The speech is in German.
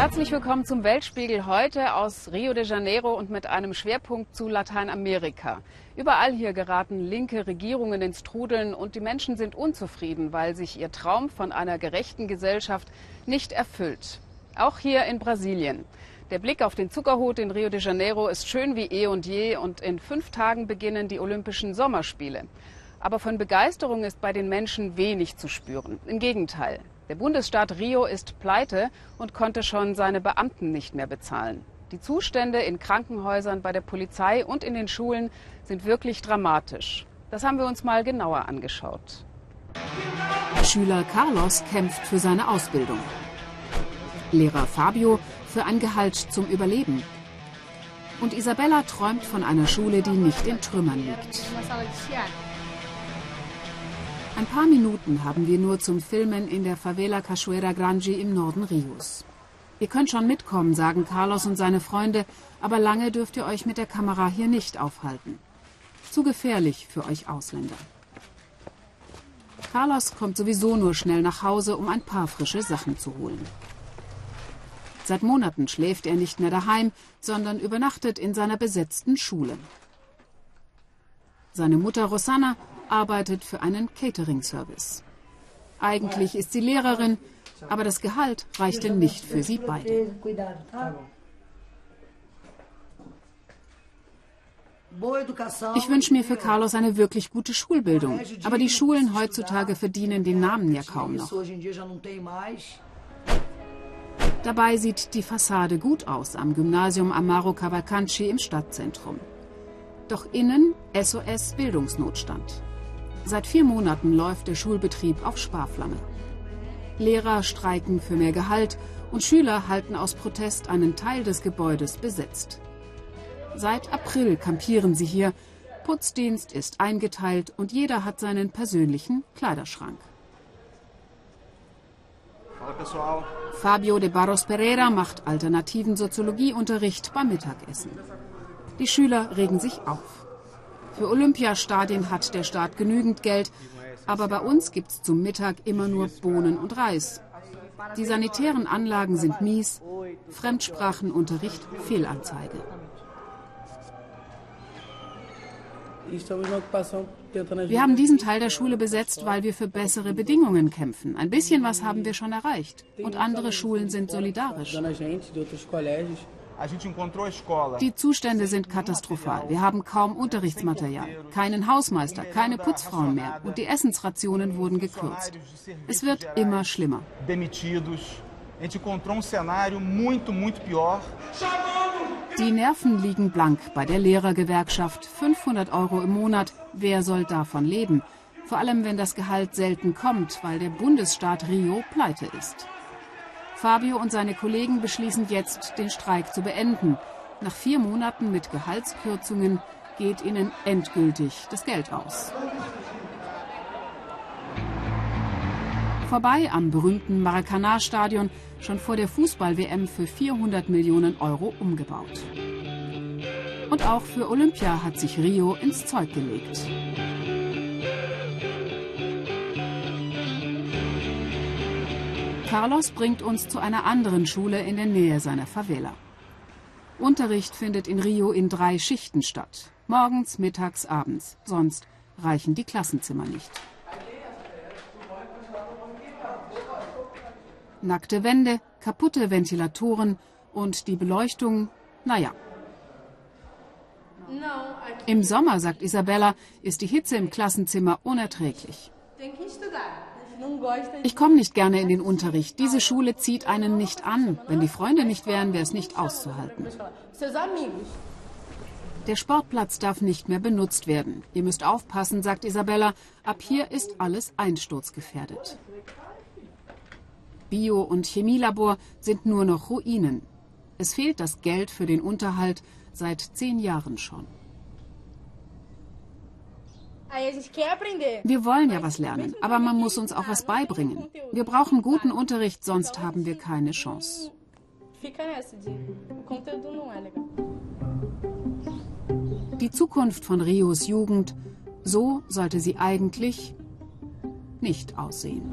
Herzlich willkommen zum Weltspiegel heute aus Rio de Janeiro und mit einem Schwerpunkt zu Lateinamerika. Überall hier geraten linke Regierungen ins Trudeln und die Menschen sind unzufrieden, weil sich ihr Traum von einer gerechten Gesellschaft nicht erfüllt. Auch hier in Brasilien. Der Blick auf den Zuckerhut in Rio de Janeiro ist schön wie eh und je und in fünf Tagen beginnen die Olympischen Sommerspiele. Aber von Begeisterung ist bei den Menschen wenig zu spüren. Im Gegenteil. Der Bundesstaat Rio ist pleite und konnte schon seine Beamten nicht mehr bezahlen. Die Zustände in Krankenhäusern, bei der Polizei und in den Schulen sind wirklich dramatisch. Das haben wir uns mal genauer angeschaut. Schüler Carlos kämpft für seine Ausbildung. Lehrer Fabio für ein Gehalt zum Überleben. Und Isabella träumt von einer Schule, die nicht in Trümmern liegt. Ein paar Minuten haben wir nur zum Filmen in der Favela Cachoeira Grande im Norden Rios. Ihr könnt schon mitkommen, sagen Carlos und seine Freunde, aber lange dürft ihr euch mit der Kamera hier nicht aufhalten. Zu gefährlich für euch Ausländer. Carlos kommt sowieso nur schnell nach Hause, um ein paar frische Sachen zu holen. Seit Monaten schläft er nicht mehr daheim, sondern übernachtet in seiner besetzten Schule. Seine Mutter Rosanna arbeitet für einen Catering-Service. Eigentlich ist sie Lehrerin, aber das Gehalt reichte nicht für sie beide. Ich wünsche mir für Carlos eine wirklich gute Schulbildung, aber die Schulen heutzutage verdienen den Namen ja kaum noch. Dabei sieht die Fassade gut aus am Gymnasium Amaro Cavalcanci im Stadtzentrum. Doch innen SOS Bildungsnotstand. Seit vier Monaten läuft der Schulbetrieb auf Sparflamme. Lehrer streiken für mehr Gehalt und Schüler halten aus Protest einen Teil des Gebäudes besetzt. Seit April kampieren sie hier. Putzdienst ist eingeteilt und jeder hat seinen persönlichen Kleiderschrank. Fabio de Barros Pereira macht alternativen Soziologieunterricht beim Mittagessen. Die Schüler regen sich auf. Für Olympiastadien hat der Staat genügend Geld, aber bei uns gibt es zum Mittag immer nur Bohnen und Reis. Die sanitären Anlagen sind mies, Fremdsprachenunterricht Fehlanzeige. Wir haben diesen Teil der Schule besetzt, weil wir für bessere Bedingungen kämpfen. Ein bisschen was haben wir schon erreicht. Und andere Schulen sind solidarisch. Die Zustände sind katastrophal. Wir haben kaum Unterrichtsmaterial, keinen Hausmeister, keine Putzfrauen mehr und die Essensrationen wurden gekürzt. Es wird immer schlimmer. Die Nerven liegen blank bei der Lehrergewerkschaft. 500 Euro im Monat. Wer soll davon leben? Vor allem, wenn das Gehalt selten kommt, weil der Bundesstaat Rio pleite ist. Fabio und seine Kollegen beschließen jetzt, den Streik zu beenden. Nach vier Monaten mit Gehaltskürzungen geht ihnen endgültig das Geld aus. Vorbei am berühmten Maracanã-Stadion, schon vor der Fußball-WM für 400 Millionen Euro umgebaut. Und auch für Olympia hat sich Rio ins Zeug gelegt. Carlos bringt uns zu einer anderen Schule in der Nähe seiner Favela. Unterricht findet in Rio in drei Schichten statt. Morgens, mittags, abends. Sonst reichen die Klassenzimmer nicht. Nackte Wände, kaputte Ventilatoren und die Beleuchtung, naja. Im Sommer, sagt Isabella, ist die Hitze im Klassenzimmer unerträglich. Ich komme nicht gerne in den Unterricht. Diese Schule zieht einen nicht an. Wenn die Freunde nicht wären, wäre es nicht auszuhalten. Der Sportplatz darf nicht mehr benutzt werden. Ihr müsst aufpassen, sagt Isabella. Ab hier ist alles einsturzgefährdet. Bio- und Chemielabor sind nur noch Ruinen. Es fehlt das Geld für den Unterhalt seit zehn Jahren schon. Wir wollen ja was lernen, aber man muss uns auch was beibringen. Wir brauchen guten Unterricht, sonst haben wir keine Chance. Die Zukunft von Rios Jugend, so sollte sie eigentlich nicht aussehen.